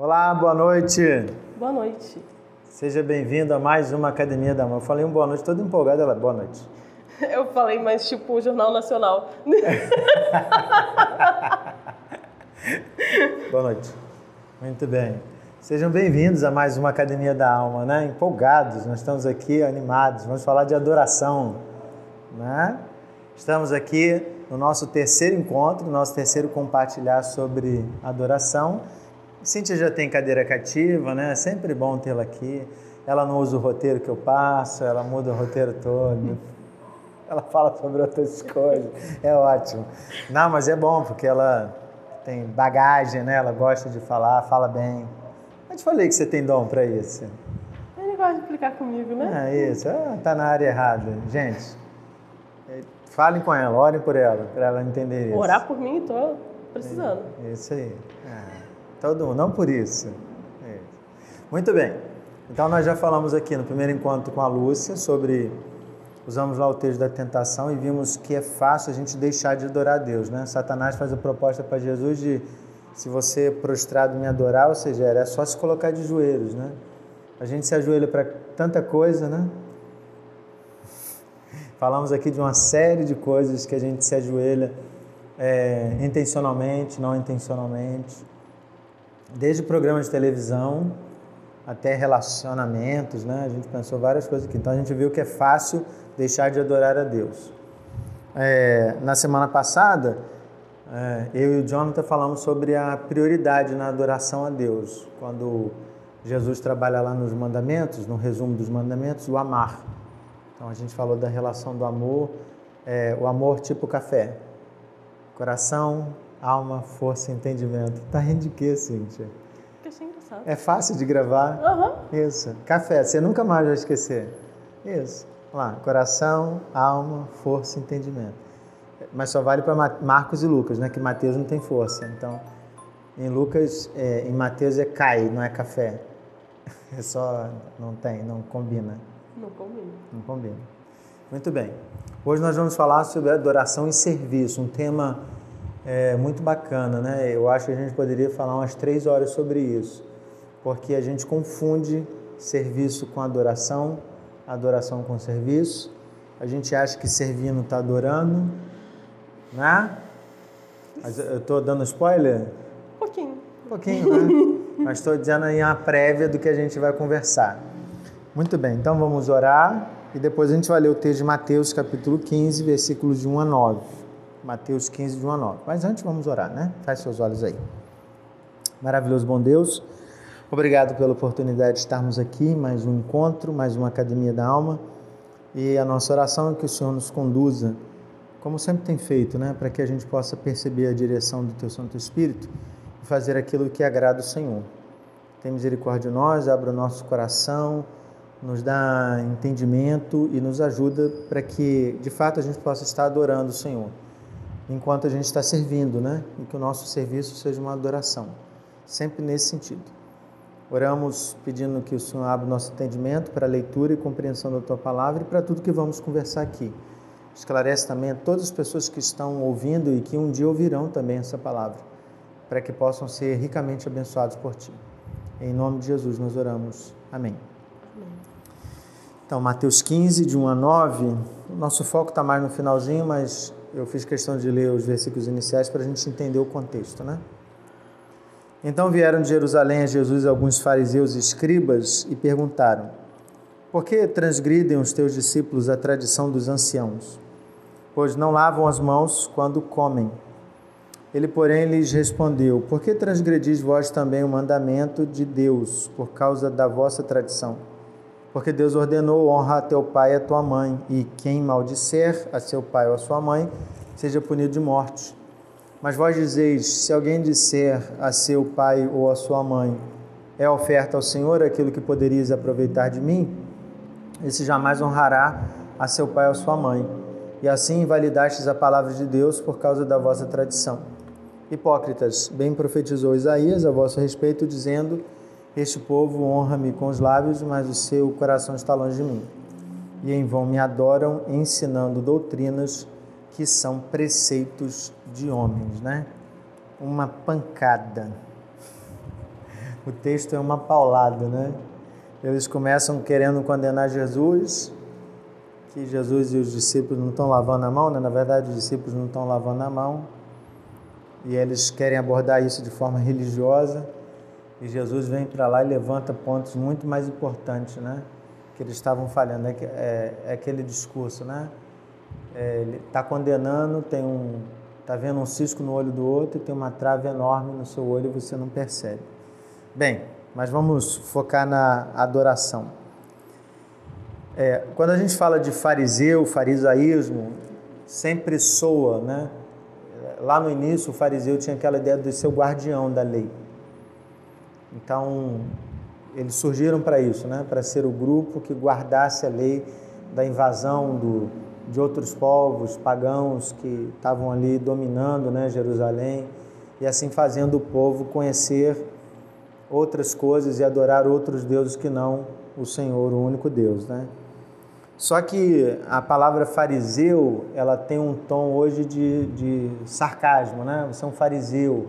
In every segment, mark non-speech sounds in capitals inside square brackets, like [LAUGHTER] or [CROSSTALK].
Olá, boa noite. Boa noite. Seja bem-vindo a mais uma Academia da Mãe. Eu falei um boa noite, todo empolgado. Ela, boa noite. [LAUGHS] Eu falei, mas tipo o Jornal Nacional. [LAUGHS] boa noite. Muito bem. Sejam bem-vindos a mais uma Academia da Alma, né? Empolgados, nós estamos aqui animados. Vamos falar de adoração, né? Estamos aqui no nosso terceiro encontro, nosso terceiro compartilhar sobre adoração. Cíntia já tem cadeira cativa, né? É sempre bom tê-la aqui. Ela não usa o roteiro que eu passo, ela muda o roteiro todo. [LAUGHS] Ela fala sobre outras [LAUGHS] coisas. É ótimo. Não, mas é bom porque ela tem bagagem, né? Ela gosta de falar, fala bem. Eu te falei que você tem dom para isso. Ele gosta de explicar comigo, né? É isso. Ah, tá na área errada. Gente, falem com ela, orem por ela, para ela entender isso. Orar por mim, tô precisando. É, isso aí. É. Todo mundo, não por isso. É. Muito bem. Então nós já falamos aqui no primeiro encontro com a Lúcia sobre usamos lá o texto da tentação e vimos que é fácil a gente deixar de adorar a Deus, né? Satanás faz a proposta para Jesus de se você prostrado me adorar, ou seja, era só se colocar de joelhos, né? A gente se ajoelha para tanta coisa, né? [LAUGHS] Falamos aqui de uma série de coisas que a gente se ajoelha é, intencionalmente, não intencionalmente, desde programas de televisão até relacionamentos, né? A gente pensou várias coisas aqui. Então a gente viu que é fácil deixar de adorar a Deus. É, na semana passada é, eu e o Jonathan falamos sobre a prioridade na adoração a Deus. Quando Jesus trabalha lá nos mandamentos, no resumo dos mandamentos, o amar. Então a gente falou da relação do amor, é, o amor tipo café. Coração, alma, força e entendimento. Tá rindo de quê, Cíntia? É fácil de gravar. Uhum. Isso. Café, você nunca mais vai esquecer. Isso. Lá, coração, alma, força e entendimento mas só vale para Marcos e Lucas, né? Que Mateus não tem força. Então, em Lucas, é, em Mateus é cai, não é café. [LAUGHS] É só não tem, não combina. Não combina. Não combina. Muito bem. Hoje nós vamos falar sobre adoração e serviço, um tema é, muito bacana, né? Eu acho que a gente poderia falar umas três horas sobre isso, porque a gente confunde serviço com adoração, adoração com serviço. A gente acha que servindo está adorando, né? Mas eu estou dando spoiler? Um pouquinho. Um pouquinho, né? [LAUGHS] Mas estou dizendo aí uma prévia do que a gente vai conversar. Muito bem, então vamos orar e depois a gente vai ler o texto de Mateus capítulo 15, versículos de 1 a 9. Mateus 15, de 1 a 9. Mas antes vamos orar, né? Feche seus olhos aí. Maravilhoso bom Deus, obrigado pela oportunidade de estarmos aqui, mais um encontro, mais uma Academia da Alma. E a nossa oração é que o Senhor nos conduza como sempre tem feito, né, para que a gente possa perceber a direção do Teu Santo Espírito e fazer aquilo que agrada o Senhor. Tem misericórdia de nós, abra o nosso coração, nos dá entendimento e nos ajuda para que, de fato, a gente possa estar adorando o Senhor, enquanto a gente está servindo, né, e que o nosso serviço seja uma adoração, sempre nesse sentido. Oramos pedindo que o Senhor abra o nosso entendimento para a leitura e compreensão da Tua palavra e para tudo que vamos conversar aqui. Esclarece também a todas as pessoas que estão ouvindo e que um dia ouvirão também essa palavra, para que possam ser ricamente abençoados por Ti. Em nome de Jesus nós oramos. Amém. Então, Mateus 15, de 1 a 9. O nosso foco está mais no finalzinho, mas eu fiz questão de ler os versículos iniciais para a gente entender o contexto, né? Então vieram de Jerusalém a Jesus alguns fariseus e escribas e perguntaram: Por que transgridem os teus discípulos a tradição dos anciãos? pois não lavam as mãos quando comem. Ele, porém, lhes respondeu: Por que transgredis vós também o mandamento de Deus, por causa da vossa tradição? Porque Deus ordenou: honra a teu pai e a tua mãe, e quem maldisser a seu pai ou a sua mãe, seja punido de morte. Mas vós dizeis: se alguém disser a seu pai ou a sua mãe, é oferta ao Senhor aquilo que poderias aproveitar de mim, esse jamais honrará a seu pai ou a sua mãe e assim invalidastes a palavra de Deus por causa da vossa tradição. Hipócritas, bem profetizou Isaías a vosso respeito, dizendo: Este povo honra-me com os lábios, mas o seu coração está longe de mim. E em vão me adoram, ensinando doutrinas que são preceitos de homens, né? Uma pancada. o texto é uma paulada, né? Eles começam querendo condenar Jesus, que Jesus e os discípulos não estão lavando a mão, né? na verdade os discípulos não estão lavando a mão, e eles querem abordar isso de forma religiosa, e Jesus vem para lá e levanta pontos muito mais importantes, né? Que eles estavam falhando, é, é, é aquele discurso, né? É, ele está condenando, tem um, está vendo um cisco no olho do outro e tem uma trave enorme no seu olho e você não percebe. Bem, mas vamos focar na adoração. É, quando a gente fala de fariseu, farisaísmo, sempre soa, né? Lá no início, o fariseu tinha aquela ideia de ser o guardião da lei. Então, eles surgiram para isso, né? Para ser o grupo que guardasse a lei da invasão do, de outros povos pagãos que estavam ali dominando, né, Jerusalém, e assim fazendo o povo conhecer outras coisas e adorar outros deuses que não o Senhor, o único Deus, né? Só que a palavra fariseu, ela tem um tom hoje de, de sarcasmo, né? Você é um fariseu,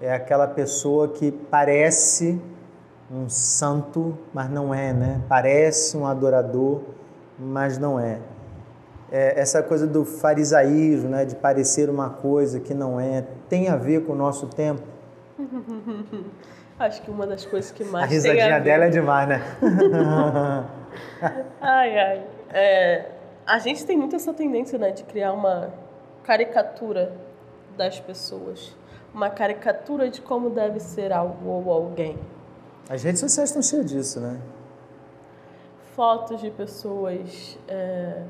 é aquela pessoa que parece um santo, mas não é, né? Parece um adorador, mas não é. é essa coisa do farisaísmo, né? De parecer uma coisa que não é, tem a ver com o nosso tempo? [LAUGHS] Acho que uma das coisas que mais. A risadinha a dela é demais, né? [LAUGHS] ai, ai. É, a gente tem muito essa tendência, né, de criar uma caricatura das pessoas. Uma caricatura de como deve ser algo ou alguém. As redes sociais estão cheias disso, né? Fotos de pessoas é,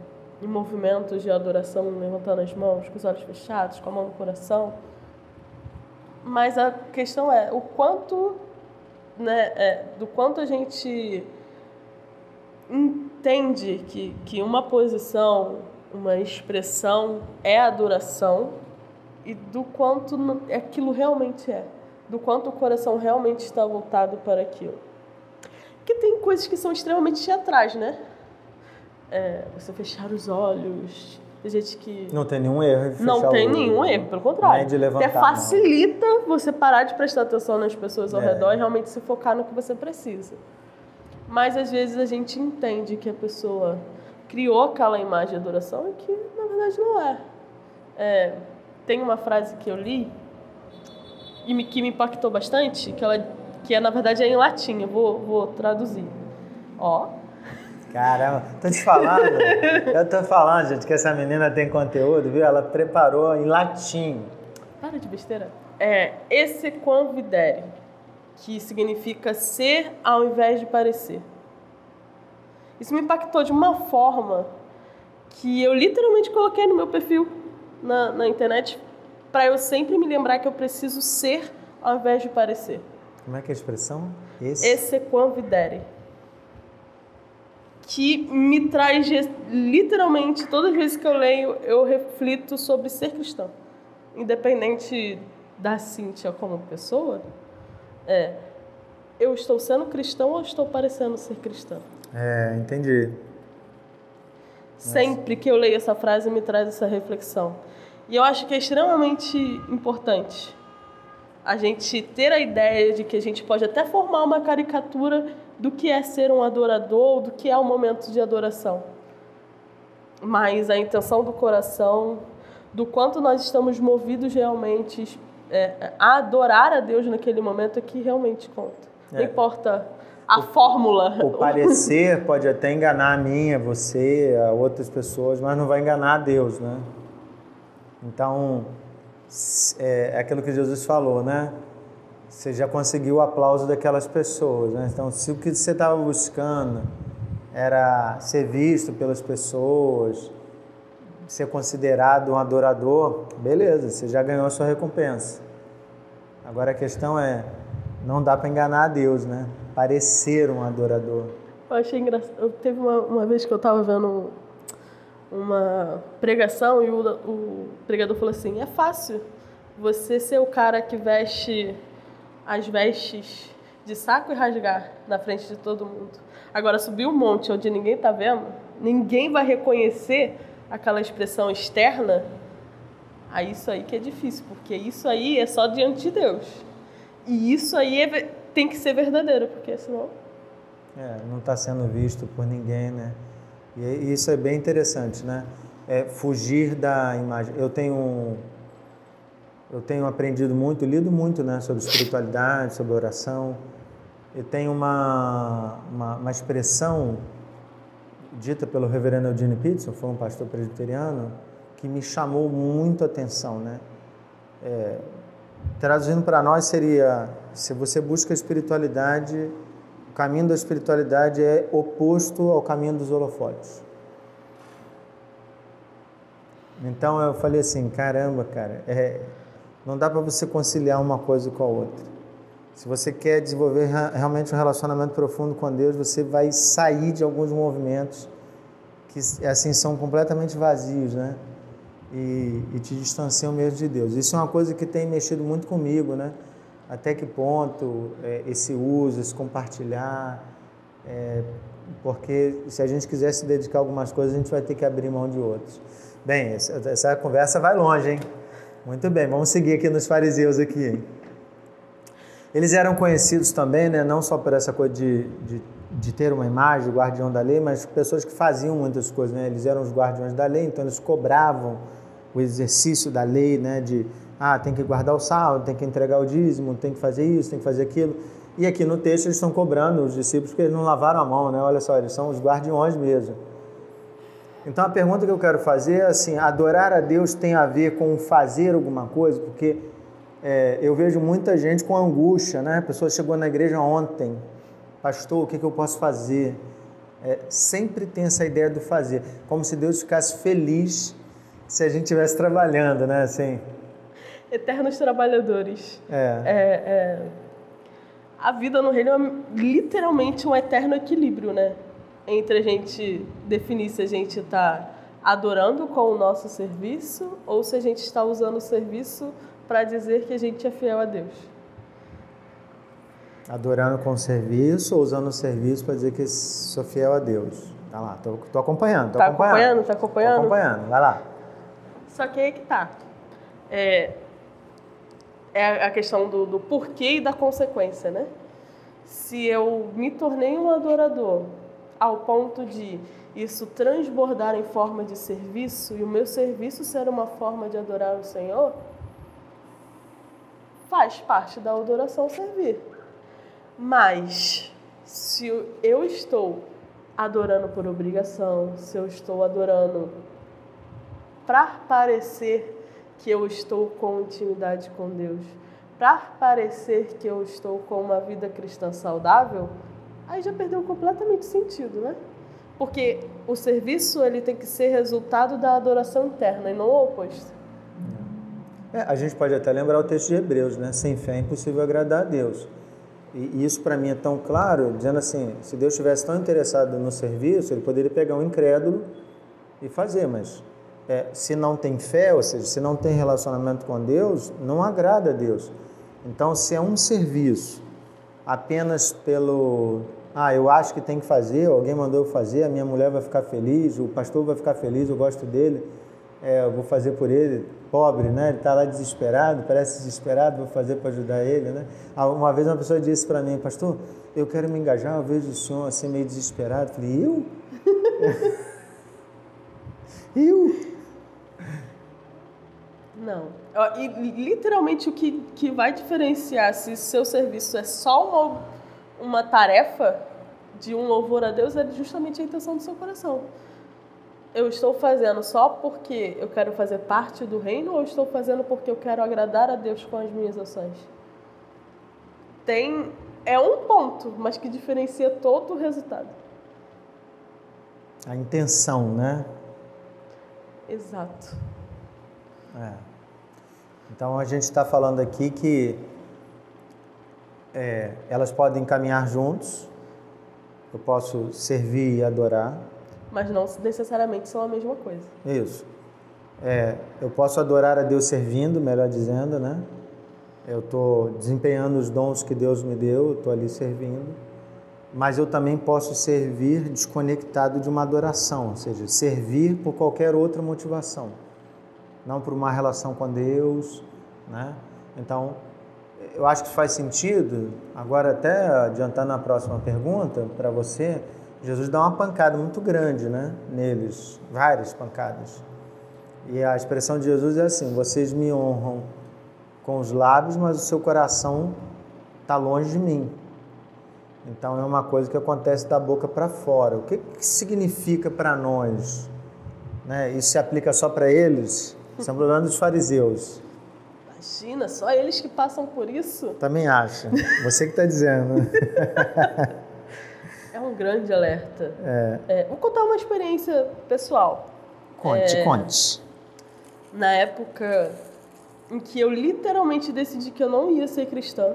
em movimentos de adoração, levantando as mãos, com os olhos fechados, com a mão no coração mas a questão é o quanto, né, é, do quanto a gente entende que, que uma posição, uma expressão é adoração e do quanto aquilo realmente é, do quanto o coração realmente está voltado para aquilo. Porque tem coisas que são extremamente teatrais, né? É, você fechar os olhos, tem gente que. Não tem nenhum erro. Não tem nenhum erro, pelo contrário. de levantar, Até facilita você parar de prestar atenção nas pessoas ao é. redor e realmente se focar no que você precisa. Mas às vezes a gente entende que a pessoa criou aquela imagem de adoração e que na verdade não é. é tem uma frase que eu li e me, que me impactou bastante, que, ela, que é, na verdade é em latim, eu vou, vou traduzir. Ó, Caramba, tô te falando, eu tô falando, gente, que essa menina tem conteúdo, viu? Ela preparou em latim. Para de besteira. É esse quam videre, que significa ser ao invés de parecer. Isso me impactou de uma forma que eu literalmente coloquei no meu perfil na, na internet para eu sempre me lembrar que eu preciso ser ao invés de parecer. Como é que é a expressão? Esse, Esse quam videre que me traz literalmente todas as vezes que eu leio, eu reflito sobre ser cristão. Independente da Cíntia como pessoa, é, eu estou sendo cristão ou estou parecendo ser cristão? É, entendi. Sempre que eu leio essa frase me traz essa reflexão. E eu acho que é extremamente importante a gente ter a ideia de que a gente pode até formar uma caricatura do que é ser um adorador, do que é o um momento de adoração. Mas a intenção do coração, do quanto nós estamos movidos realmente é, a adorar a Deus naquele momento é que realmente conta. É. Não importa a o, fórmula. O parecer pode até enganar a mim, a você, a outras pessoas, mas não vai enganar a Deus, né? Então, é, é aquilo que Jesus falou, né? você já conseguiu o aplauso daquelas pessoas. Né? Então, se o que você estava buscando era ser visto pelas pessoas, ser considerado um adorador, beleza, você já ganhou a sua recompensa. Agora a questão é, não dá para enganar a Deus, né? Parecer um adorador. Eu achei engraçado. Teve uma, uma vez que eu estava vendo uma pregação e o, o pregador falou assim: é fácil você ser o cara que veste as vestes de saco e rasgar na frente de todo mundo. Agora, subir um monte onde ninguém está vendo, ninguém vai reconhecer aquela expressão externa, aí isso aí que é difícil, porque isso aí é só diante de Deus. E isso aí é, tem que ser verdadeiro, porque senão. É, não está sendo visto por ninguém, né? E isso é bem interessante, né? É fugir da imagem. Eu tenho eu tenho aprendido muito, lido muito, né, sobre espiritualidade, sobre oração. E tem uma, uma, uma expressão dita pelo reverendo Eugene Peterson, foi um pastor presbiteriano, que me chamou muito a atenção, né? É, traduzindo para nós seria, se você busca espiritualidade, caminho da espiritualidade é oposto ao caminho dos holofotes. Então eu falei assim, caramba, cara, é, não dá para você conciliar uma coisa com a outra. Se você quer desenvolver realmente um relacionamento profundo com Deus, você vai sair de alguns movimentos que assim são completamente vazios, né? E, e te distanciam mesmo de Deus. Isso é uma coisa que tem mexido muito comigo, né? Até que ponto é, esse uso, esse compartilhar, é, porque se a gente quiser se dedicar a algumas coisas, a gente vai ter que abrir mão de outras. Bem, essa, essa conversa vai longe, hein? Muito bem, vamos seguir aqui nos fariseus aqui. Hein? Eles eram conhecidos também, né, não só por essa coisa de, de, de, ter uma imagem, guardião da lei, mas pessoas que faziam muitas coisas. Né? Eles eram os guardiões da lei, então eles cobravam o exercício da lei, né, de ah, tem que guardar o saldo, tem que entregar o dízimo, tem que fazer isso, tem que fazer aquilo. E aqui no texto eles estão cobrando os discípulos porque eles não lavaram a mão, né? Olha só, eles são os guardiões mesmo. Então a pergunta que eu quero fazer é assim: adorar a Deus tem a ver com fazer alguma coisa? Porque é, eu vejo muita gente com angústia, né? A pessoa chegou na igreja ontem, pastor, o que, que eu posso fazer? É, sempre tem essa ideia do fazer, como se Deus ficasse feliz se a gente estivesse trabalhando, né? Assim. Eternos trabalhadores. É. é, é... A vida no reino é literalmente um eterno equilíbrio, né? entre a gente definir se a gente está adorando com o nosso serviço ou se a gente está usando o serviço para dizer que a gente é fiel a Deus. Adorando com o serviço ou usando o serviço para dizer que sou fiel a Deus. Tá lá, tô, tô acompanhando, tô tá acompanhando. acompanhando. Tá acompanhando? Tô acompanhando, vai lá. Só que aí que tá. É, é a questão do, do porquê e da consequência, né? Se eu me tornei um adorador ao ponto de isso transbordar em forma de serviço e o meu serviço ser uma forma de adorar o Senhor, faz parte da adoração servir. Mas se eu estou adorando por obrigação, se eu estou adorando para parecer que eu estou com intimidade com Deus, para parecer que eu estou com uma vida cristã saudável, aí já perdeu completamente sentido, né? Porque o serviço ele tem que ser resultado da adoração interna e não o oposto. É, a gente pode até lembrar o texto de Hebreus, né? Sem fé é impossível agradar a Deus. E isso para mim é tão claro, dizendo assim, se Deus estivesse tão interessado no serviço, ele poderia pegar um incrédulo e fazer, mas é, se não tem fé, ou seja, se não tem relacionamento com Deus, não agrada a Deus. Então, se é um serviço apenas pelo ah, eu acho que tem que fazer, alguém mandou eu fazer, a minha mulher vai ficar feliz, o pastor vai ficar feliz, eu gosto dele, é, eu vou fazer por ele, pobre, né? Ele está lá desesperado, parece desesperado, vou fazer para ajudar ele, né? Ah, uma vez uma pessoa disse para mim, pastor, eu quero me engajar, eu vejo o senhor assim meio desesperado. Eu falei, eu? [LAUGHS] eu? Não. E literalmente o que, que vai diferenciar se seu serviço é só uma, uma tarefa de um louvor a Deus é justamente a intenção do seu coração. Eu estou fazendo só porque eu quero fazer parte do reino ou estou fazendo porque eu quero agradar a Deus com as minhas ações? Tem é um ponto, mas que diferencia todo o resultado. A intenção, né? Exato. É. Então a gente está falando aqui que é, elas podem caminhar juntos, eu posso servir e adorar. Mas não necessariamente são a mesma coisa. Isso. É, eu posso adorar a Deus servindo, melhor dizendo, né? Eu estou desempenhando os dons que Deus me deu, estou ali servindo. Mas eu também posso servir desconectado de uma adoração, ou seja, servir por qualquer outra motivação, não por uma relação com Deus, né? Então, eu acho que faz sentido. Agora, até adiantando a próxima pergunta para você, Jesus dá uma pancada muito grande né, neles, várias pancadas. E a expressão de Jesus é assim: vocês me honram com os lábios, mas o seu coração está longe de mim. Então é uma coisa que acontece da boca para fora. O que, que significa para nós? Né? Isso se aplica só para eles? São problema dos fariseus. Imagina, só eles que passam por isso? Também acho. Você que está dizendo. [LAUGHS] é um grande alerta. É. É, vou contar uma experiência pessoal. Conte, é, conte. Na época em que eu literalmente decidi que eu não ia ser cristã,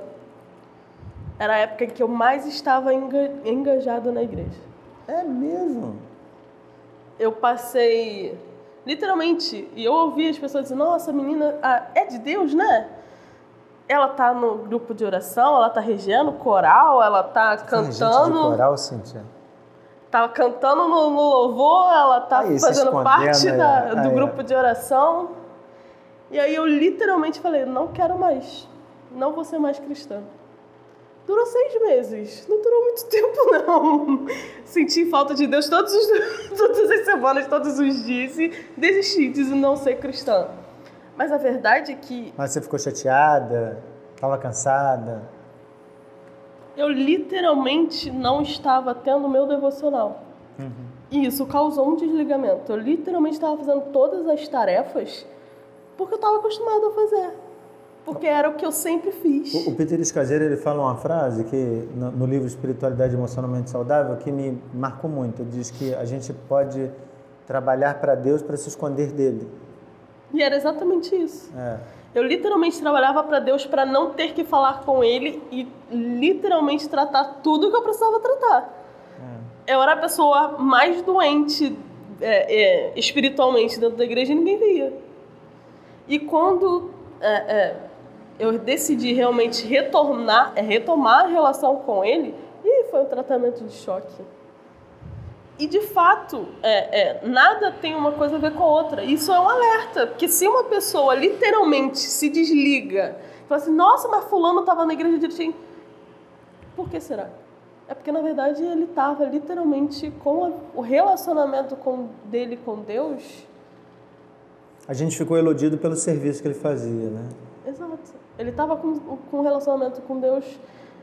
era a época em que eu mais estava engajado na igreja. É mesmo? Eu passei, literalmente, e eu ouvi as pessoas dizendo: Nossa, a menina ah, é de Deus, né? Ela tá no grupo de oração, ela tá regendo coral, ela tá Você cantando. De coral, Cíntia? Tá cantando no, no louvor, ela tá aí, fazendo parte da, do grupo de oração. E aí eu literalmente falei: Não quero mais. Não vou ser mais cristã. Durou seis meses. Não durou muito [LAUGHS] tempo, não. Senti falta de Deus todos os, [LAUGHS] todas as semanas, todos os dias e desisti de não ser cristã. Mas a verdade é que. Mas você ficou chateada? Estava cansada? Eu literalmente não estava tendo meu devocional. Uhum. E isso causou um desligamento. Eu literalmente estava fazendo todas as tarefas porque eu estava acostumado a fazer porque era o que eu sempre fiz. O, o Peter Escaseiro, ele fala uma frase que no, no, livro Espiritualidade Emocionalmente Saudável que me marcou muito. Ele diz que a gente pode trabalhar para Deus para se esconder dele. E era exatamente isso. É. Eu literalmente trabalhava para Deus para não ter que falar com Ele e literalmente tratar tudo que eu precisava tratar. É. Eu era a pessoa mais doente é, é, espiritualmente dentro da igreja e ninguém via. E quando é, é, eu decidi realmente retornar, é, retomar a relação com ele, e foi um tratamento de choque. E de fato, é, é, nada tem uma coisa a ver com a outra. Isso é um alerta, porque se uma pessoa literalmente se desliga, fala assim, nossa, mas fulano estava na igreja direitinho. Por que será? É porque na verdade ele estava literalmente com a, o relacionamento com, dele com Deus. A gente ficou iludido pelo serviço que ele fazia, né? Exato. Ele estava com, com um relacionamento com Deus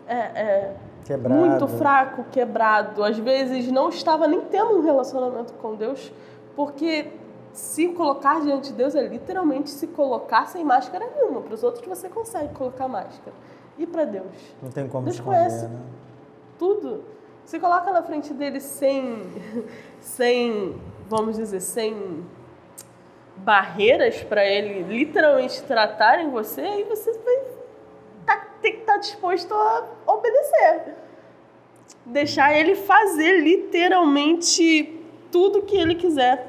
é, é, muito fraco, quebrado. Às vezes não estava nem tendo um relacionamento com Deus, porque se colocar diante de Deus é literalmente se colocar sem máscara nenhuma. Para os outros você consegue colocar máscara. E para Deus? Não tem como Deus esconder, conhece né? tudo. Se coloca na frente dele sem, [LAUGHS] sem, vamos dizer, sem barreiras para ele literalmente tratarem você, aí você vai tá, ter que estar tá disposto a obedecer. Deixar ele fazer literalmente tudo que ele quiser.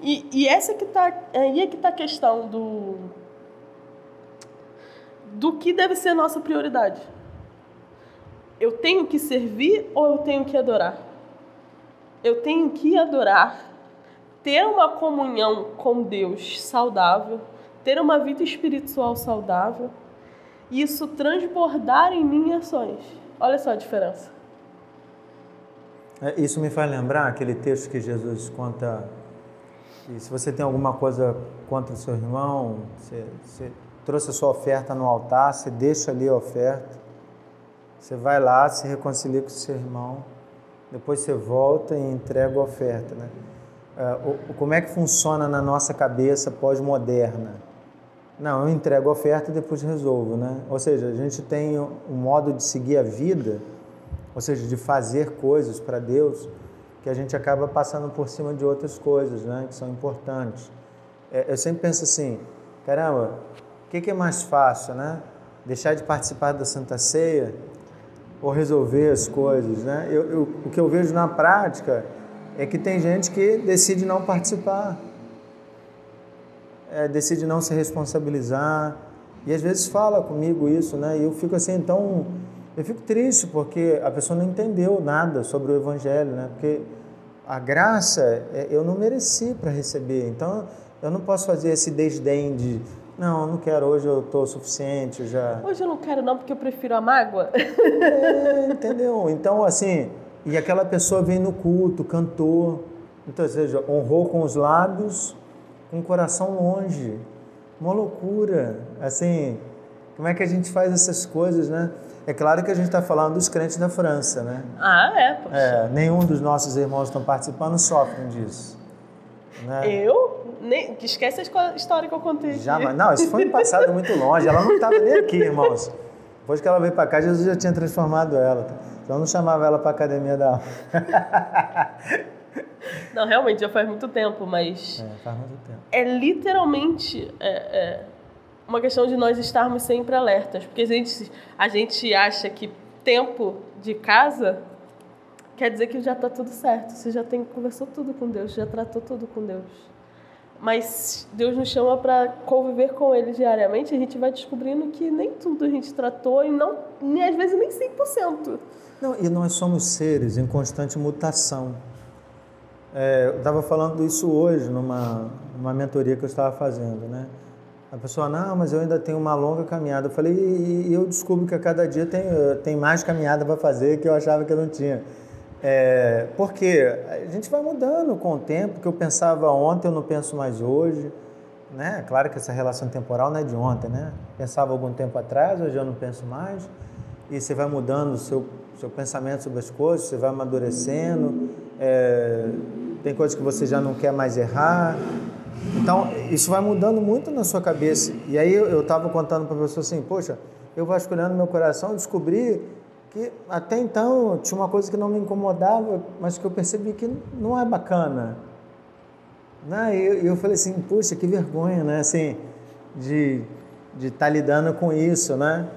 E, e essa que tá, aí é que tá a questão do do que deve ser nossa prioridade. Eu tenho que servir ou eu tenho que adorar? Eu tenho que adorar ter uma comunhão com Deus saudável, ter uma vida espiritual saudável, e isso transbordar em minhas ações. Olha só a diferença. É, isso me faz lembrar aquele texto que Jesus conta. Que se você tem alguma coisa contra o seu irmão, você, você trouxe a sua oferta no altar, você deixa ali a oferta, você vai lá, se reconcilia com o seu irmão, depois você volta e entrega a oferta, né? Uh, como é que funciona na nossa cabeça pós-moderna? Não, eu entrego a oferta e depois resolvo, né? Ou seja, a gente tem um modo de seguir a vida, ou seja, de fazer coisas para Deus, que a gente acaba passando por cima de outras coisas, né? Que são importantes. É, eu sempre penso assim, caramba, o que, que é mais fácil, né? Deixar de participar da Santa Ceia ou resolver as coisas, né? Eu, eu, o que eu vejo na prática é que tem gente que decide não participar, é, decide não se responsabilizar, e às vezes fala comigo isso, né? E eu fico assim, então, eu fico triste porque a pessoa não entendeu nada sobre o Evangelho, né? Porque a graça é, eu não mereci para receber, então eu não posso fazer esse desdém de Não, não quero, hoje eu tô suficiente, eu já. Hoje eu não quero não, porque eu prefiro a mágoa. É, entendeu? Então, assim, e aquela pessoa vem no culto, cantou, então, ou seja, honrou com os lábios, com o coração longe. Uma loucura. Assim, como é que a gente faz essas coisas, né? É claro que a gente está falando dos crentes da França, né? Ah, é? Poxa. É, nenhum dos nossos irmãos que estão participando sofrem disso. Né? Eu? Nem, esquece a história que eu contei. Jamais. Não, isso foi um passado muito longe. Ela não estava nem aqui, irmãos. Depois que ela veio para cá, Jesus já tinha transformado ela. Então eu não chamava ela para academia da [LAUGHS] alma. Não, realmente, já faz muito tempo, mas É, faz muito tempo. é literalmente é, é, uma questão de nós estarmos sempre alertas. Porque a gente, a gente acha que tempo de casa quer dizer que já está tudo certo. Você já tem conversou tudo com Deus, já tratou tudo com Deus. Mas Deus nos chama para conviver com Ele diariamente. A gente vai descobrindo que nem tudo a gente tratou e não, nem às vezes nem 100%. Não, e nós somos seres em constante mutação. É, eu estava falando isso hoje numa, numa mentoria que eu estava fazendo, né? A pessoa, não, mas eu ainda tenho uma longa caminhada. Eu falei, e, e eu descubro que a cada dia tem, tem mais caminhada para fazer que eu achava que eu não tinha. É, porque a gente vai mudando com o tempo, que eu pensava ontem, eu não penso mais hoje. Né? Claro que essa relação temporal não é de ontem, né? Pensava algum tempo atrás, hoje eu não penso mais. E você vai mudando o seu, seu pensamento sobre as coisas, você vai amadurecendo. é, tem coisas que você já não quer mais errar. Então, isso vai mudando muito na sua cabeça. E aí eu estava contando para a pessoa assim, poxa, eu vasculhando meu coração, descobri que até então tinha uma coisa que não me incomodava, mas que eu percebi que não é bacana. Né? E eu, eu falei assim, puxa, que vergonha, né? Assim, de de estar lidando com isso, né?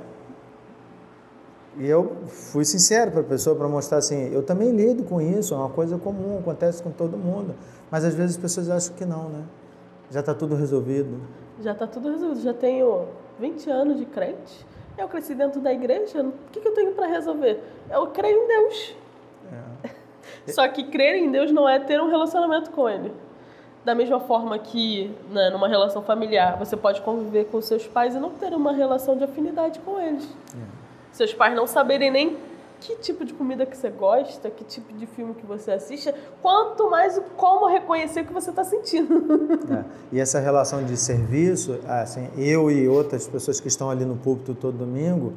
E eu fui sincero para a pessoa para mostrar assim, eu também lido com isso, é uma coisa comum, acontece com todo mundo. Mas às vezes as pessoas acham que não, né? Já está tudo resolvido. Já está tudo resolvido. Já tenho 20 anos de crente. Eu cresci dentro da igreja. O que, que eu tenho para resolver? Eu creio em Deus. [LAUGHS] Só que crer em Deus não é ter um relacionamento com Ele. Da mesma forma que, né, numa relação familiar, você pode conviver com seus pais e não ter uma relação de afinidade com eles. Seus pais não saberem nem que tipo de comida que você gosta, que tipo de filme que você assiste, quanto mais como reconhecer o que você está sentindo. [LAUGHS] É. E essa relação de serviço, assim, eu e outras pessoas que estão ali no púlpito todo domingo,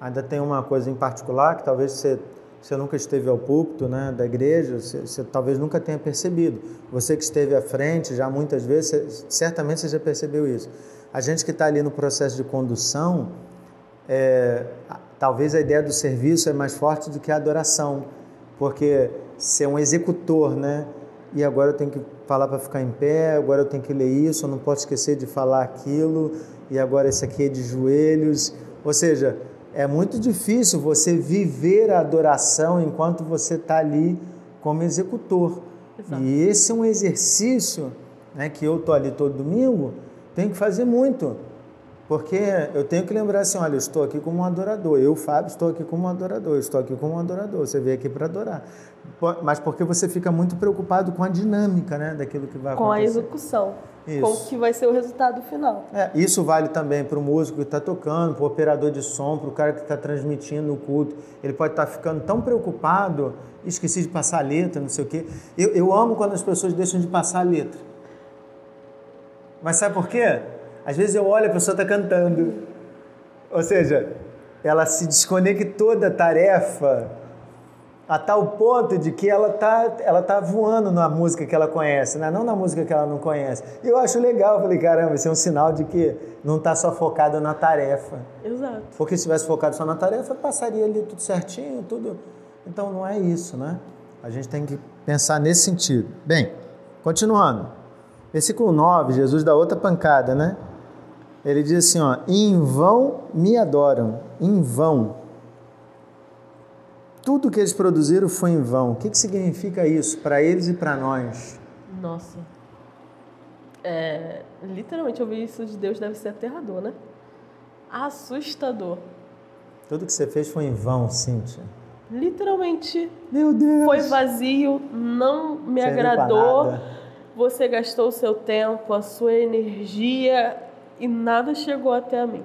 ainda tem uma coisa em particular que talvez você, você nunca esteve ao púlpito né, da igreja, você, você talvez nunca tenha percebido. Você que esteve à frente já muitas vezes, você- certamente você já percebeu isso. A gente que está ali no processo de condução, é, talvez a ideia do serviço é mais forte do que a adoração, porque ser um executor, né? E agora eu tenho que falar para ficar em pé, agora eu tenho que ler isso, eu não posso esquecer de falar aquilo, e agora esse aqui é de joelhos. Ou seja, é muito difícil você viver a adoração enquanto você está ali como executor. Exato. E esse é um exercício né, que eu estou ali todo domingo, tenho que fazer muito. Porque eu tenho que lembrar assim, olha, eu estou aqui como um adorador. Eu, Fábio, estou aqui como um adorador. Eu estou aqui como um adorador. Você veio aqui para adorar. Mas porque você fica muito preocupado com a dinâmica, né, daquilo que vai com a acontecer. execução. Isso. Com o que vai ser o resultado final. É, isso vale também para o músico que está tocando, para o operador de som, para o cara que está transmitindo o culto. Ele pode estar ficando tão preocupado, esqueci de passar a letra, não sei o quê. Eu, eu amo quando as pessoas deixam de passar a letra. Mas sabe por quê? Às vezes eu olho e a pessoa está cantando. Ou seja, ela se desconectou da tarefa a tal ponto de que ela tá, ela tá voando na música que ela conhece, né? não na música que ela não conhece. E eu acho legal, eu falei, caramba, isso é um sinal de que não está só focada na tarefa. Exato. Porque se tivesse focado só na tarefa, passaria ali tudo certinho, tudo. Então não é isso, né? A gente tem que pensar nesse sentido. Bem, continuando. Versículo 9, Jesus dá outra pancada, né? Ele diz assim, ó, em vão me adoram, em vão. Tudo que eles produziram foi em vão. O que, que significa isso para eles e para nós? Nossa. É, literalmente ouvir isso de Deus deve ser aterrador, né? Assustador. Tudo que você fez foi em vão, Cíntia. Literalmente Meu Deus! foi vazio, não me Serviu agradou. Você gastou o seu tempo, a sua energia e nada chegou até a mim.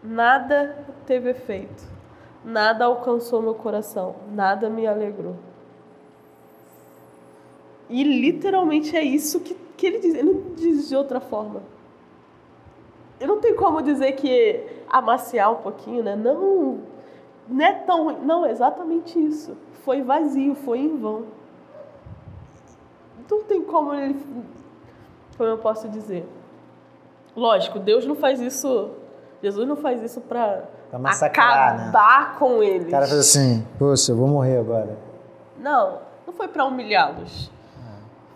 Nada teve efeito. Nada alcançou meu coração. Nada me alegrou. E literalmente é isso que, que ele diz. Ele não diz de outra forma. Eu não tenho como dizer que amaciar um pouquinho, né? Não, não é tão. Não, é exatamente isso. Foi vazio, foi em vão. Não tem como ele. Como eu posso dizer? Lógico, Deus não faz isso. Jesus não faz isso para acabar né? com eles. O cara faz assim: Poxa, eu vou morrer agora. Não, não foi para humilhá-los.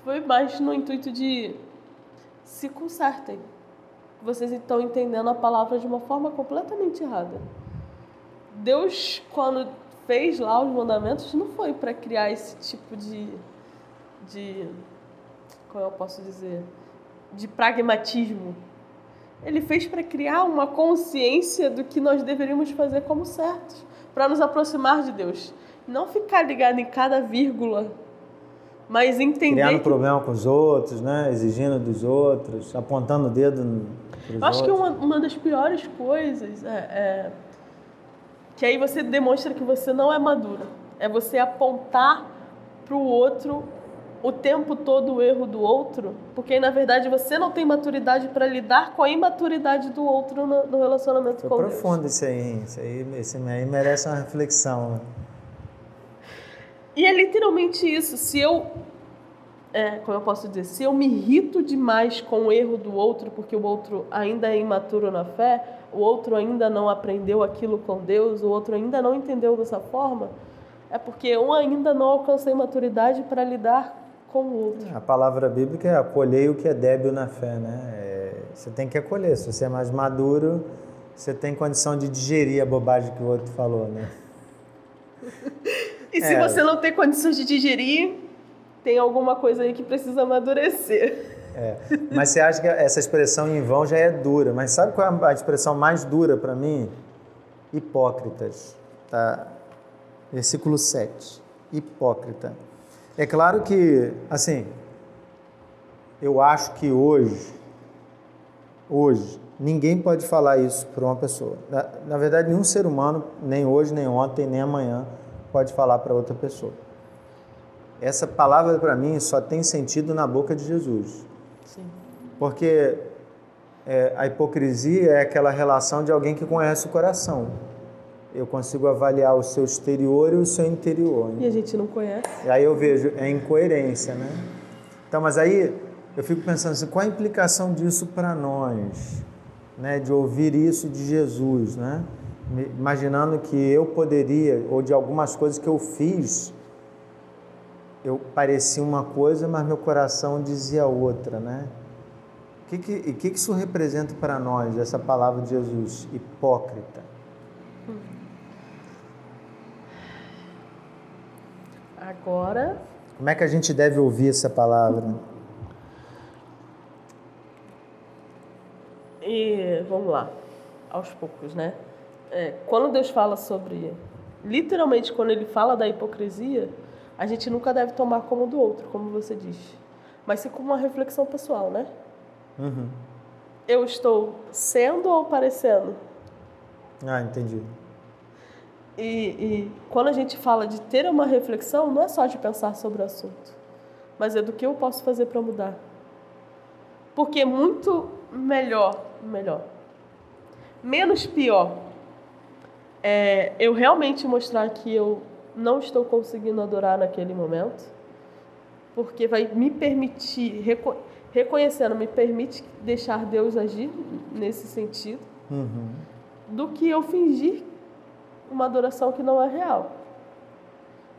Foi mais no intuito de se consertem. Vocês estão entendendo a palavra de uma forma completamente errada. Deus, quando fez lá os mandamentos, não foi para criar esse tipo de, de. Como eu posso dizer? De pragmatismo. Ele fez para criar uma consciência do que nós deveríamos fazer como certos, para nos aproximar de Deus. Não ficar ligado em cada vírgula mas entender. Criando que... problema com os outros, né? Exigindo dos outros, apontando o dedo. Eu acho outros. que uma, uma das piores coisas é, é, que aí você demonstra que você não é maduro. É você apontar para o outro o tempo todo o erro do outro, porque na verdade você não tem maturidade para lidar com a imaturidade do outro no, no relacionamento Foi com Deus. profundo isso aí, isso aí, isso aí merece uma reflexão. Né? E é literalmente isso. Se eu, é, como eu posso dizer, se eu me irrito demais com o erro do outro, porque o outro ainda é imaturo na fé, o outro ainda não aprendeu aquilo com Deus, o outro ainda não entendeu dessa forma, é porque eu ainda não alcancei maturidade para lidar com o outro. A palavra bíblica é acolher o que é débil na fé, né? É, você tem que acolher. Se você é mais maduro, você tem condição de digerir a bobagem que o outro falou, né? [LAUGHS] E se é. você não tem condições de digerir, tem alguma coisa aí que precisa amadurecer. É. Mas você acha que essa expressão em vão já é dura, mas sabe qual é a expressão mais dura para mim? Hipócritas. Tá? Versículo 7. Hipócrita. É claro que, assim, eu acho que hoje, hoje, ninguém pode falar isso para uma pessoa. Na, na verdade, nenhum ser humano, nem hoje, nem ontem, nem amanhã, pode falar para outra pessoa. Essa palavra para mim só tem sentido na boca de Jesus. Sim. Porque é, a hipocrisia é aquela relação de alguém que conhece o coração. Eu consigo avaliar o seu exterior e o seu interior. Né? E a gente não conhece. E aí eu vejo, é incoerência, né? Então, mas aí eu fico pensando assim, qual a implicação disso para nós? Né? De ouvir isso de Jesus, né? imaginando que eu poderia, ou de algumas coisas que eu fiz, eu parecia uma coisa, mas meu coração dizia outra, né? O que, que, que, que isso representa para nós, essa palavra de Jesus? Hipócrita. Agora. Como é que a gente deve ouvir essa palavra? E vamos lá, aos poucos, né? é, quando Deus fala sobre. Literalmente, quando ele fala da hipocrisia, a gente nunca deve tomar como do outro, como você diz. Mas sim como uma reflexão pessoal, né? Uhum. Eu estou sendo ou parecendo? Ah, entendi. E, e quando a gente fala de ter uma reflexão, não é só de pensar sobre o assunto, mas é do que eu posso fazer para mudar. Porque muito melhor, melhor, menos pior é, eu realmente mostrar que eu não estou conseguindo adorar naquele momento, porque vai me permitir, reco reconhecendo, me permite deixar Deus agir nesse sentido, uhum. do que eu fingir uma adoração que não é real.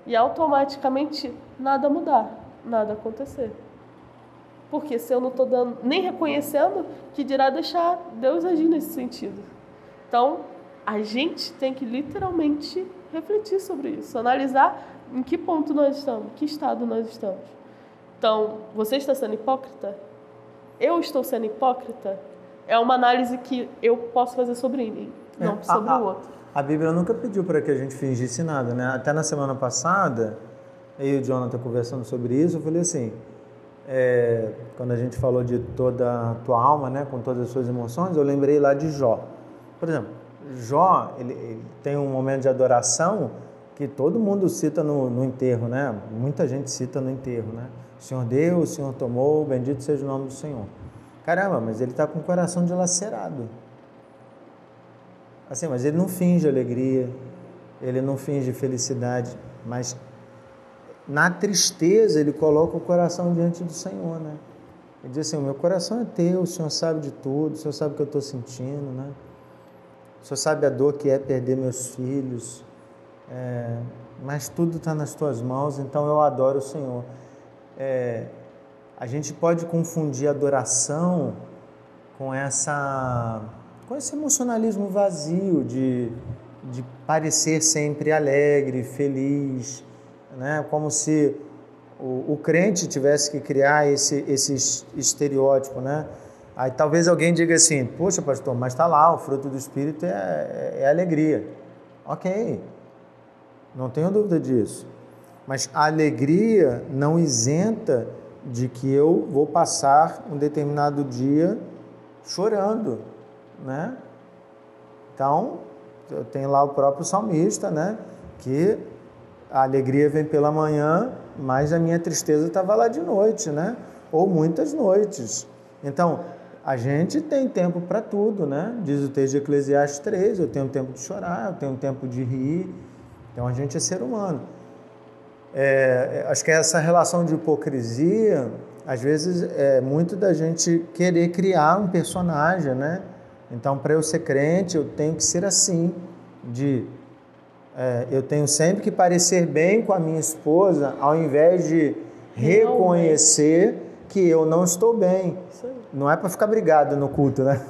E automaticamente nada mudar, nada acontecer. Porque se eu não estou dando, nem reconhecendo, que dirá deixar Deus agir nesse sentido. Então, a gente tem que literalmente refletir sobre isso, analisar em que ponto nós estamos, que estado nós estamos. Então, você está sendo hipócrita? Eu estou sendo hipócrita? É uma análise que eu posso fazer sobre mim, é, não sobre a, o outro. A Bíblia nunca pediu para que a gente fingisse nada, né? Até na semana passada, eu e o Jonathan conversando sobre isso, eu falei assim, é, quando a gente falou de toda a tua alma, né, com todas as suas emoções, eu lembrei lá de Jó. Por exemplo, Jó, ele, ele tem um momento de adoração que todo mundo cita no, no, enterro, né? Muita gente cita no enterro, né? O Senhor deu, o Senhor tomou, bendito seja o nome do Senhor. Caramba, mas ele está com o coração dilacerado. Assim, mas ele não finge alegria, ele não finge felicidade, mas na tristeza, ele coloca o coração diante do Senhor, né? Ele diz assim: O meu coração é teu, o Senhor sabe de tudo, o Senhor sabe o que eu estou sentindo, né? O Senhor sabe a dor que é perder meus filhos, é, mas tudo está nas tuas mãos, então eu adoro o Senhor. É, a gente pode confundir adoração com essa com esse emocionalismo vazio de, de parecer sempre alegre, feliz, né? como se o, o crente tivesse que criar esse, esse estereótipo. Né? Aí talvez alguém diga assim: Poxa, pastor, mas está lá, o fruto do Espírito é, é, é alegria. Ok, não tenho dúvida disso. Mas a alegria não isenta de que eu vou passar um determinado dia chorando, né? Então, eu tenho lá o próprio salmista, né? Que a alegria vem pela manhã, mas a minha tristeza estava lá de noite, né? Ou muitas noites. Então, a gente tem tempo para tudo, né? Diz o texto de Eclesiastes 3, eu tenho tempo de chorar, eu tenho tempo de rir. Então, a gente é ser humano. É, acho que essa relação de hipocrisia, às vezes, é muito da gente querer criar um personagem, né? Então, para eu ser crente, eu tenho que ser assim, de é, eu tenho sempre que parecer bem com a minha esposa, ao invés de reconhecer que eu não estou bem. Não é para ficar brigado no culto, né?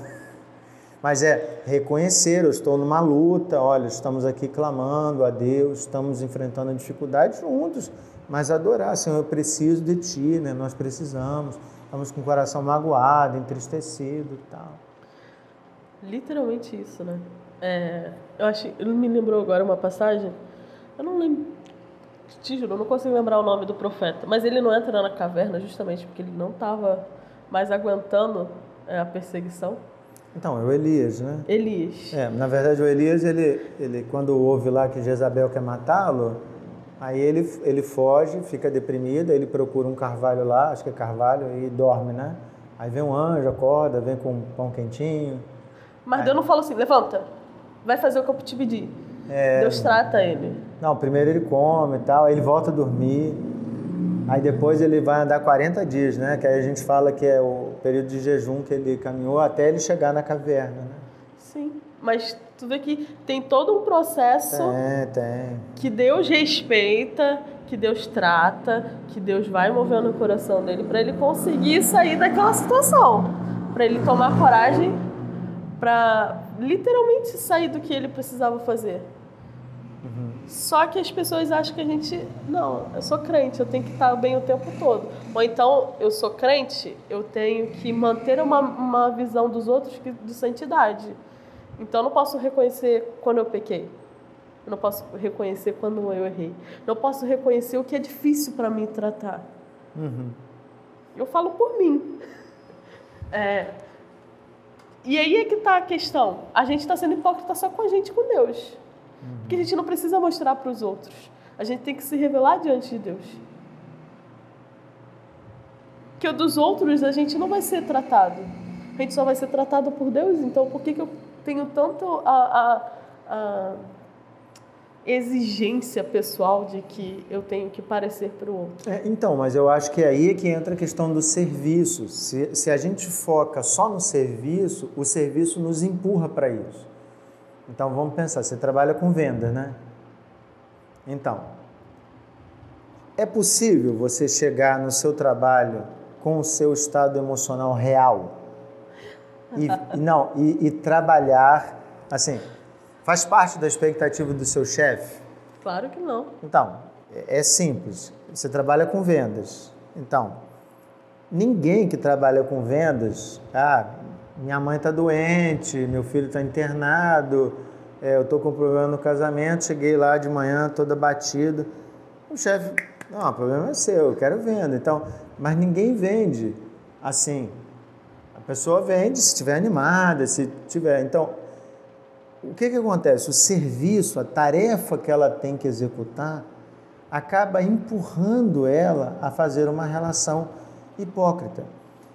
[LAUGHS] Mas é reconhecer, eu estou numa luta, olha, estamos aqui clamando a Deus, estamos enfrentando dificuldades juntos, mas adorar, Senhor, eu preciso de Ti, né? Nós precisamos, estamos com o coração magoado, entristecido e tal. Literalmente isso, né? É, eu acho, ele me lembrou agora uma passagem. Eu não lembro, te juro, eu não consigo lembrar o nome do profeta. Mas ele não entra na caverna justamente porque ele não estava mais aguentando é, a perseguição. Então, é o Elias, né? Elias. É, na verdade, o Elias, ele, ele quando ouve lá que Jezabel quer matá-lo, aí ele, ele foge, fica deprimido, aí ele procura um carvalho lá, acho que é carvalho, e dorme, né? Aí vem um anjo, acorda, vem com um pão quentinho. Mas Deus não fala assim, levanta, vai fazer o que eu te pedi. É, Deus trata ele. Não, primeiro ele come e tal, aí ele volta a dormir. Aí depois ele vai andar 40 dias, né? Que aí a gente fala que é o período de jejum que ele caminhou até ele chegar na caverna, né? Sim, mas tu vê que tem todo um processo tem, tem. que Deus respeita, que Deus trata, que Deus vai movendo o coração dele para ele conseguir sair daquela situação, para ele tomar coragem para literalmente sair do que ele precisava fazer. Uhum. Só que as pessoas acham que a gente, não, eu sou crente, eu tenho que estar bem o tempo todo. Ou então, eu sou crente, eu tenho que manter uma, uma visão dos outros de santidade. Então, eu não posso reconhecer quando eu pequei. Eu não posso reconhecer quando eu errei. Não posso reconhecer o que é difícil para mim tratar. Uhum. Eu falo por mim. [LAUGHS] É, e aí é que está a questão. A gente está sendo hipócrita só com a gente com Deus. Uhum. Porque a gente não precisa mostrar para os outros. A gente tem que se revelar diante de Deus. Que o dos outros a gente não vai ser tratado. A gente só vai ser tratado por Deus. Então por que, que eu tenho tanto a, a, a exigência pessoal de que eu tenho que parecer para o outro. É, então, mas eu acho que aí é que entra a questão do serviço. Se, se a gente foca só no serviço, o serviço nos empurra para isso. Então vamos pensar, você trabalha com venda, né? Então, é possível você chegar no seu trabalho com o seu estado emocional real e, não e, e trabalhar assim Faz parte da expectativa do seu chefe? Claro que não. Então, é simples. Você trabalha com vendas. Então, ninguém que trabalha com vendas, ah, minha mãe está doente, meu filho está internado, é, eu estou com um problema no casamento, cheguei lá de manhã toda batida. O chefe, não, o problema é seu, eu quero venda. Então, Mas ninguém vende assim. A pessoa vende se estiver animada, se tiver. Então, o que, que acontece? O serviço, a tarefa que ela tem que executar, acaba empurrando ela a fazer uma relação hipócrita.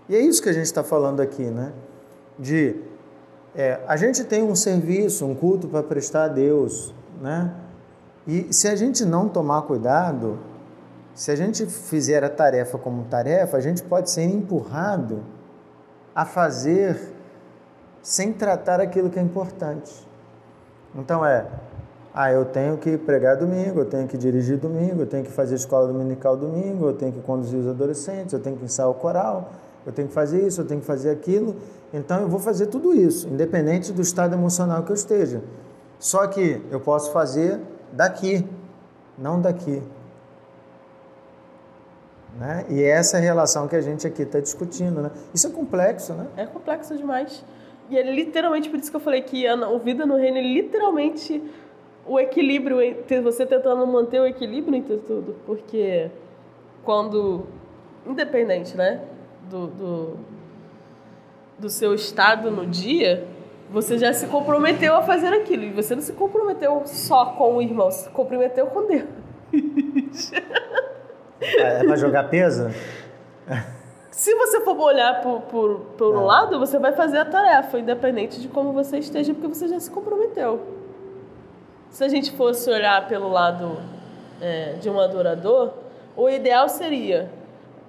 E é isso que a gente está falando aqui, né? De é, a gente tem um serviço, um culto para prestar a Deus, né? E se a gente não tomar cuidado, se a gente fizer a tarefa como tarefa, a gente pode ser empurrado a fazer sem tratar aquilo que é importante. Então é, ah, eu tenho que pregar domingo, eu tenho que dirigir domingo, eu tenho que fazer escola dominical domingo, eu tenho que conduzir os adolescentes, eu tenho que ensaiar o coral, eu tenho que fazer isso, eu tenho que fazer aquilo. Então eu vou fazer tudo isso, independente do estado emocional que eu esteja. Só que eu posso fazer daqui, não daqui. Né? E é essa relação que a gente aqui está discutindo. Né? Isso é complexo, né? É complexo demais. E é literalmente por isso que eu falei que a, o Vida no Reino é literalmente o equilíbrio, você tentando manter o equilíbrio entre tudo. Porque quando, independente né, do, do, do seu estado no dia, você já se comprometeu a fazer aquilo. E você não se comprometeu só com o irmão, se comprometeu com Deus. É, é para jogar peso? [LAUGHS] Se você for olhar por, por, por um é. lado, você vai fazer a tarefa, independente de como você esteja, porque você já se comprometeu. Se a gente fosse olhar pelo lado é, de um adorador, o ideal seria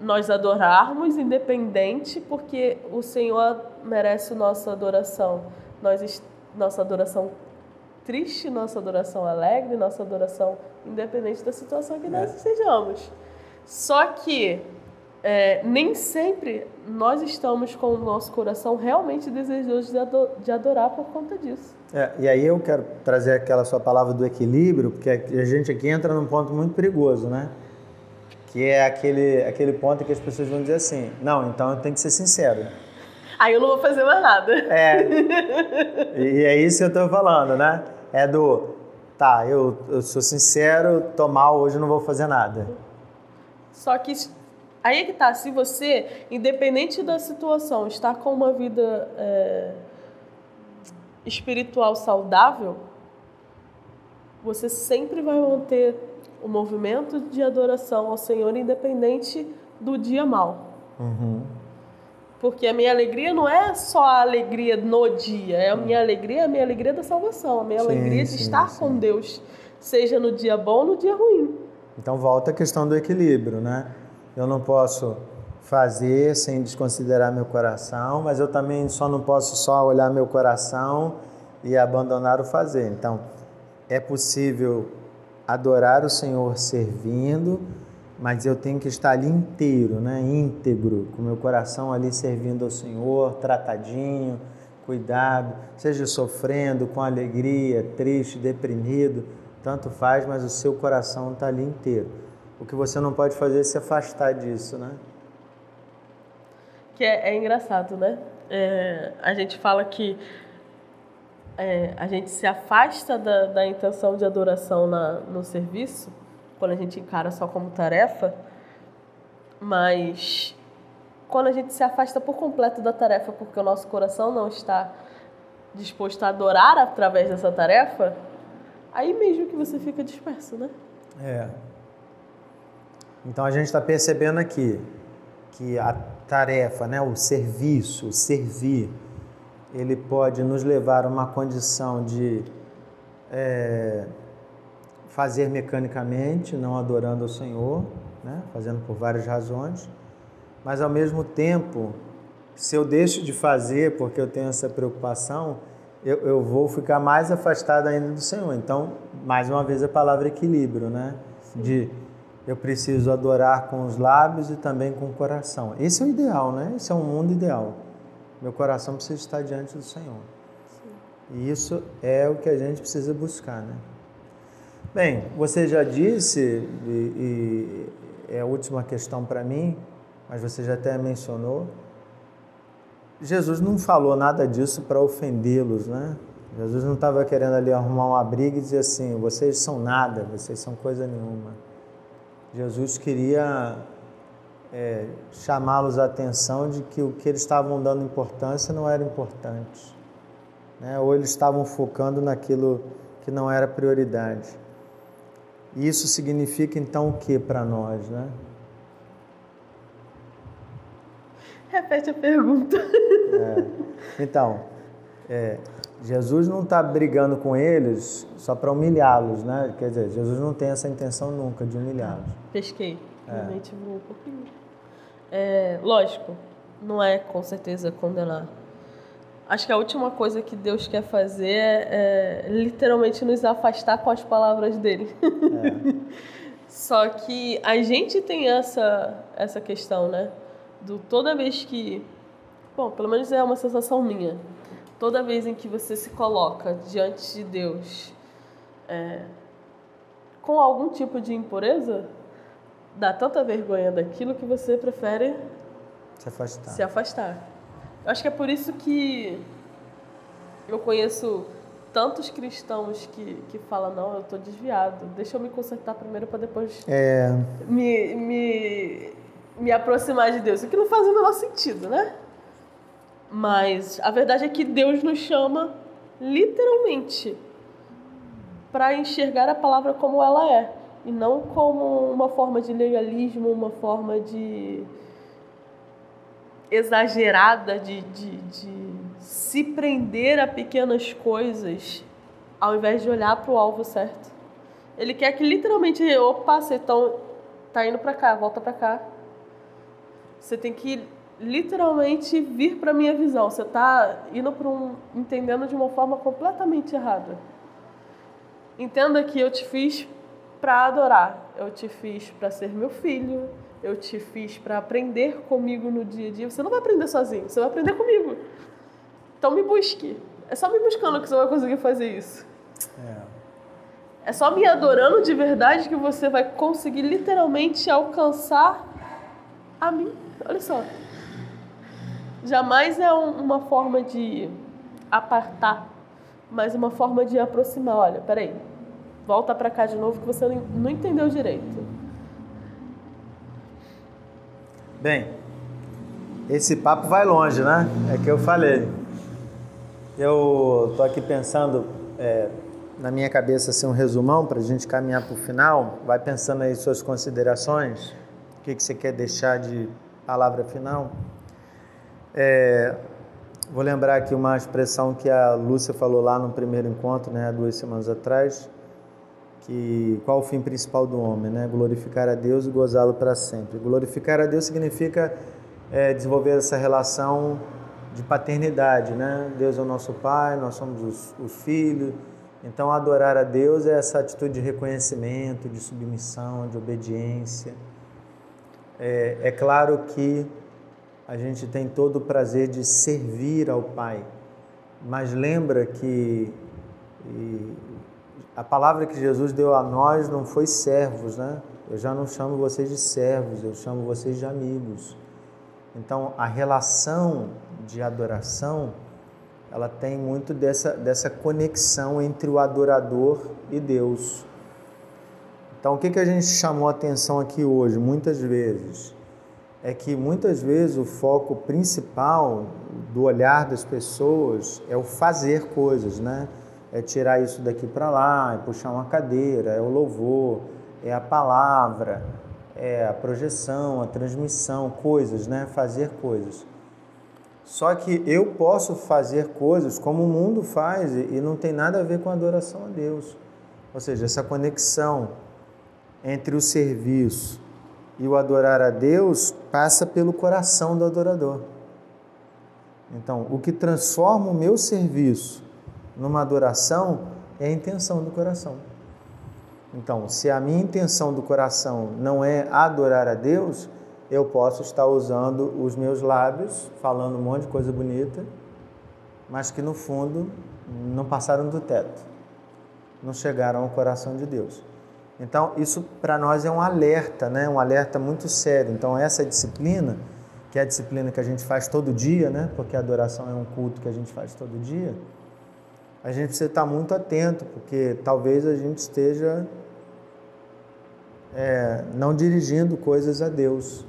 nós adorarmos independente, porque o Senhor merece nossa adoração. Nós, nossa adoração triste, nossa adoração alegre, nossa adoração independente da situação que nós é. estejamos. Só que é, nem sempre nós estamos com o nosso coração realmente desejoso de adorar por conta disso. É, e aí eu quero trazer aquela sua palavra do equilíbrio, porque a gente aqui entra num ponto muito perigoso, né? Que é aquele, aquele ponto que as pessoas vão dizer assim, não, então eu tenho que ser sincero. Aí eu não vou fazer mais nada. É, [LAUGHS] e é isso que eu estou falando, né? É do, tá, eu, eu sou sincero, tô mal, hoje eu não vou fazer nada. Só que Aí é que tá, se você, independente da situação, está com uma vida é, espiritual saudável, você sempre vai manter o movimento de adoração ao Senhor, independente do dia mal. Uhum. Porque a minha alegria não é só a alegria no dia, é a minha alegria, a minha alegria da salvação, a minha sim, alegria de sim, estar sim. com Deus, seja no dia bom ou no dia ruim. Então volta a questão do equilíbrio, né? Eu não posso fazer sem desconsiderar meu coração, mas eu também só não posso só olhar meu coração e abandonar o fazer. Então, é possível adorar o Senhor servindo, mas eu tenho que estar ali inteiro, né? íntegro, com meu coração ali servindo ao Senhor, tratadinho, cuidado, seja sofrendo, com alegria, triste, deprimido, tanto faz, mas o seu coração está ali inteiro. O que você não pode fazer é se afastar disso, né? Que é, é engraçado, né? É, a gente fala que é, a gente se afasta da, da intenção de adoração na, no serviço, quando a gente encara só como tarefa, mas quando a gente se afasta por completo da tarefa porque o nosso coração não está disposto a adorar através dessa tarefa, aí mesmo que você fica disperso, né? É. Então a gente está percebendo aqui que a tarefa, né, o serviço, o servir, ele pode nos levar a uma condição de é, fazer mecanicamente, não adorando o Senhor, né, fazendo por várias razões, mas ao mesmo tempo, se eu deixo de fazer porque eu tenho essa preocupação, eu, eu vou ficar mais afastado ainda do Senhor. Então, mais uma vez a palavra equilíbrio, né? De eu preciso adorar com os lábios e também com o coração. Esse é o ideal, né? Esse é um mundo ideal. Meu coração precisa estar diante do Senhor. Sim. E isso é o que a gente precisa buscar, né? Bem, você já disse, e, e é a última questão para mim, mas você já até mencionou, Jesus não falou nada disso para ofendê-los, né? Jesus não estava querendo ali arrumar uma briga e dizer assim: vocês são nada, vocês são coisa nenhuma. Jesus queria é, chamá-los a atenção de que o que eles estavam dando importância não era importante. Né? Ou eles estavam focando naquilo que não era prioridade. E isso significa então o que para nós, né? Repete a pergunta. É. Então, é, Jesus não está brigando com eles só para humilhá-los, né? Quer dizer, Jesus não tem essa intenção nunca de humilhá-los. Pesquei. É. Realmente voou um pouquinho. É, lógico, não é com certeza condenar. Acho que a última coisa que Deus quer fazer é, é literalmente nos afastar com as palavras dele. É. [LAUGHS] Só que a gente tem essa, essa questão, né? Do toda vez que. Bom, pelo menos é uma sensação minha. Toda vez em que você se coloca diante de Deus é, com algum tipo de impureza, dá tanta vergonha daquilo que você prefere se afastar. Se afastar. Eu acho que é por isso que eu conheço tantos cristãos que, que falam, não, eu estou desviado, deixa eu me consertar primeiro para depois é... me, me, me aproximar de Deus. O que não faz o menor sentido, né? Mas a verdade é que Deus nos chama literalmente para enxergar a palavra como ela é e não como uma forma de legalismo, uma forma de exagerada de, de, de se prender a pequenas coisas ao invés de olhar para o alvo certo. Ele quer que literalmente, opa, você então tá indo para cá, volta para cá. Você tem que literalmente vir para minha visão. Você tá indo para um entendendo de uma forma completamente errada. Entenda que eu te fiz para adorar. Eu te fiz para ser meu filho. Eu te fiz para aprender comigo no dia a dia. Você não vai aprender sozinho, você vai aprender comigo. Então me busque. É só me buscando que você vai conseguir fazer isso. É. É só me adorando de verdade que você vai conseguir literalmente alcançar a mim. Olha só. Jamais é um, uma forma de apartar, mas uma forma de aproximar. Olha, peraí, volta para cá de novo que você não entendeu direito. Bem, esse papo vai longe, né? É que eu falei. Eu tô aqui pensando é, na minha cabeça assim um resumão para a gente caminhar para o final. Vai pensando aí suas considerações. O que, que você quer deixar de palavra final? É, vou lembrar aqui uma expressão que a Lúcia falou lá no primeiro encontro, né, duas semanas atrás que qual o fim principal do homem, né? Glorificar a Deus e gozá-lo para sempre. Glorificar a Deus significa é, desenvolver essa relação de paternidade, né? Deus é o nosso pai, nós somos os, os filhos. Então, adorar a Deus é essa atitude de reconhecimento, de submissão, de obediência. É, é claro que a gente tem todo o prazer de servir ao Pai, mas lembra que a palavra que Jesus deu a nós não foi servos, né? Eu já não chamo vocês de servos, eu chamo vocês de amigos. Então, a relação de adoração, ela tem muito dessa, dessa conexão entre o adorador e Deus. Então, o que, que a gente chamou atenção aqui hoje, muitas vezes? É que muitas vezes o foco principal do olhar das pessoas é o fazer coisas, né? é tirar isso daqui para lá, é puxar uma cadeira, é o louvor, é a palavra, é a projeção, a transmissão, coisas, né? Fazer coisas. Só que eu posso fazer coisas como o mundo faz e não tem nada a ver com a adoração a Deus. Ou seja, essa conexão entre o serviço e o adorar a Deus passa pelo coração do adorador. Então, o que transforma o meu serviço numa adoração é a intenção do coração. Então, se a minha intenção do coração não é adorar a Deus, eu posso estar usando os meus lábios, falando um monte de coisa bonita, mas que no fundo não passaram do teto, não chegaram ao coração de Deus. Então, isso para nós é um alerta, né? um alerta muito sério. Então, essa disciplina, que é a disciplina que a gente faz todo dia, né? porque a adoração é um culto que a gente faz todo dia, a gente precisa estar muito atento, porque talvez a gente esteja é, não dirigindo coisas a Deus.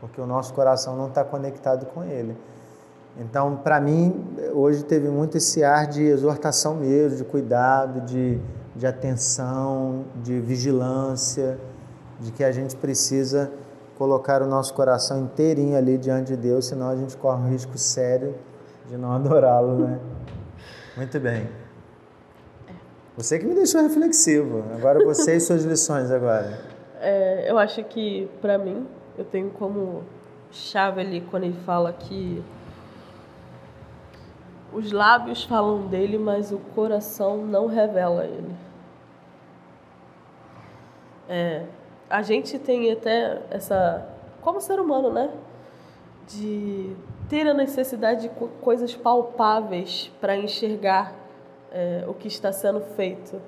porque o nosso coração não está conectado com Ele. Então, para mim, hoje teve muito esse ar de exortação mesmo, de cuidado, de, de atenção, de vigilância, de que a gente precisa colocar o nosso coração inteirinho ali diante de Deus, senão a gente corre um risco sério de não [LAUGHS] adorá-lo, né? Muito bem. Você que me deixou reflexivo. Agora você e suas lições agora. É, eu acho que, para mim, eu tenho como chave ali quando ele fala que os lábios falam dele, mas o coração não revela ele. É, a gente tem até essa, como ser humano, né? De ter a necessidade de coisas palpáveis para enxergar é, o que está sendo feito.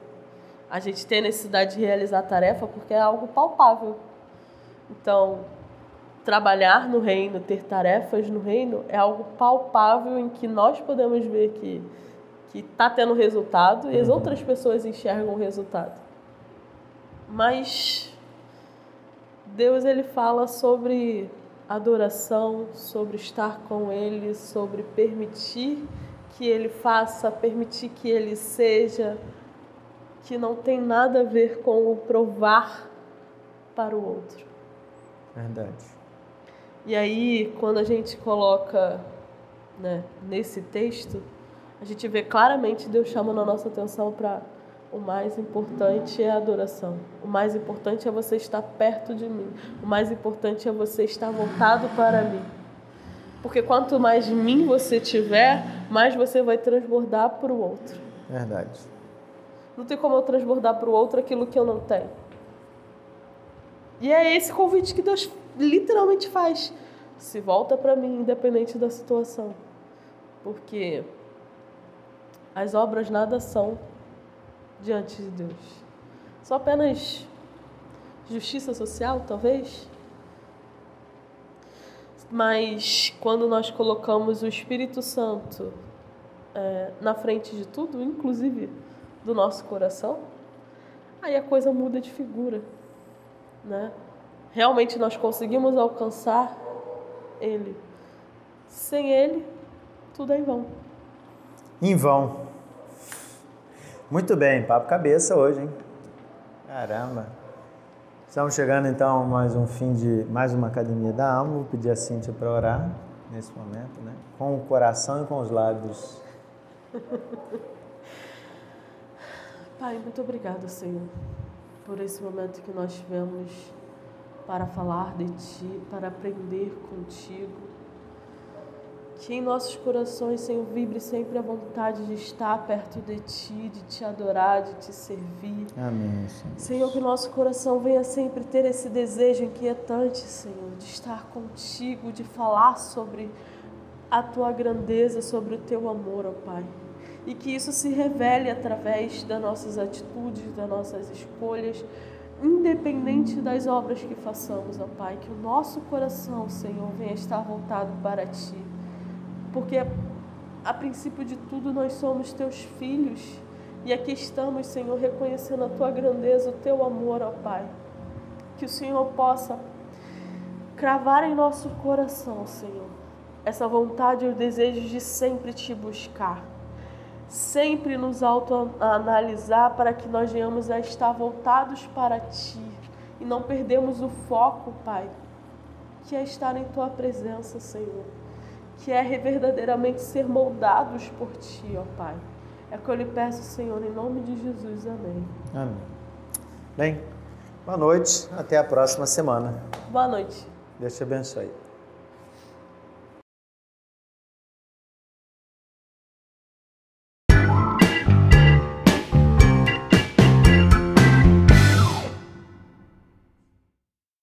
A gente tem a necessidade de realizar a tarefa porque é algo palpável. Então, trabalhar no reino, ter tarefas no reino, é algo palpável em que nós podemos ver que que está tendo resultado e as uhum. outras pessoas enxergam o resultado. Mas Deus ele fala sobre adoração, sobre estar com Ele, sobre permitir que Ele faça, permitir que Ele seja, que não tem nada a ver com o provar para o outro. Verdade. E aí, quando a gente coloca né, nesse texto, a gente vê claramente Deus chamando a nossa atenção para o mais importante é a adoração. O mais importante é você estar perto de mim. O mais importante é você estar voltado para mim. Porque quanto mais de mim você tiver, mais você vai transbordar para o outro. Verdade. Não tem como eu transbordar para o outro aquilo que eu não tenho. E é esse convite que Deus literalmente faz. Se volta para mim, independente da situação. Porque as obras nada são diante de Deus. Só apenas justiça social, talvez. Mas quando nós colocamos o Espírito Santo é, na frente de tudo, inclusive do nosso coração, aí a coisa muda de figura, né? realmente nós conseguimos alcançar Ele. Sem Ele, tudo é em vão. Em vão. Muito bem, papo cabeça hoje, hein? Caramba. Estamos chegando então a mais um fim de mais uma academia da alma. Vou pedir a Cíntia para orar nesse momento, né? Com o coração e com os lábios. [LAUGHS] Pai, muito obrigada, Senhor, por esse momento que nós tivemos para falar de Ti, para aprender contigo. Que em nossos corações, Senhor, vibre sempre a vontade de estar perto de Ti, de Te adorar, de Te servir. Amém, Senhor. Senhor, que nosso coração venha sempre ter esse desejo inquietante, Senhor, de estar contigo, de falar sobre a Tua grandeza, sobre o Teu amor, ó Pai. E que isso se revele através das nossas atitudes, das nossas escolhas, independente das obras que façamos, ó Pai, que o nosso coração, Senhor, venha estar voltado para Ti. Porque a princípio de tudo nós somos Teus filhos e aqui estamos, Senhor, reconhecendo a Tua grandeza, o Teu amor, ó Pai. Que o Senhor possa cravar em nosso coração, Senhor, essa vontade e o desejo de sempre Te buscar sempre nos autoanalisar para que nós venhamos a estar voltados para Ti e não perdemos o foco, Pai, que é estar em Tua presença, Senhor, que é verdadeiramente ser moldados por Ti, ó Pai. É o que eu lhe peço, Senhor, em nome de Jesus. Amém. Amém. Bem, boa noite, até a próxima semana. Boa noite. Deus te abençoe.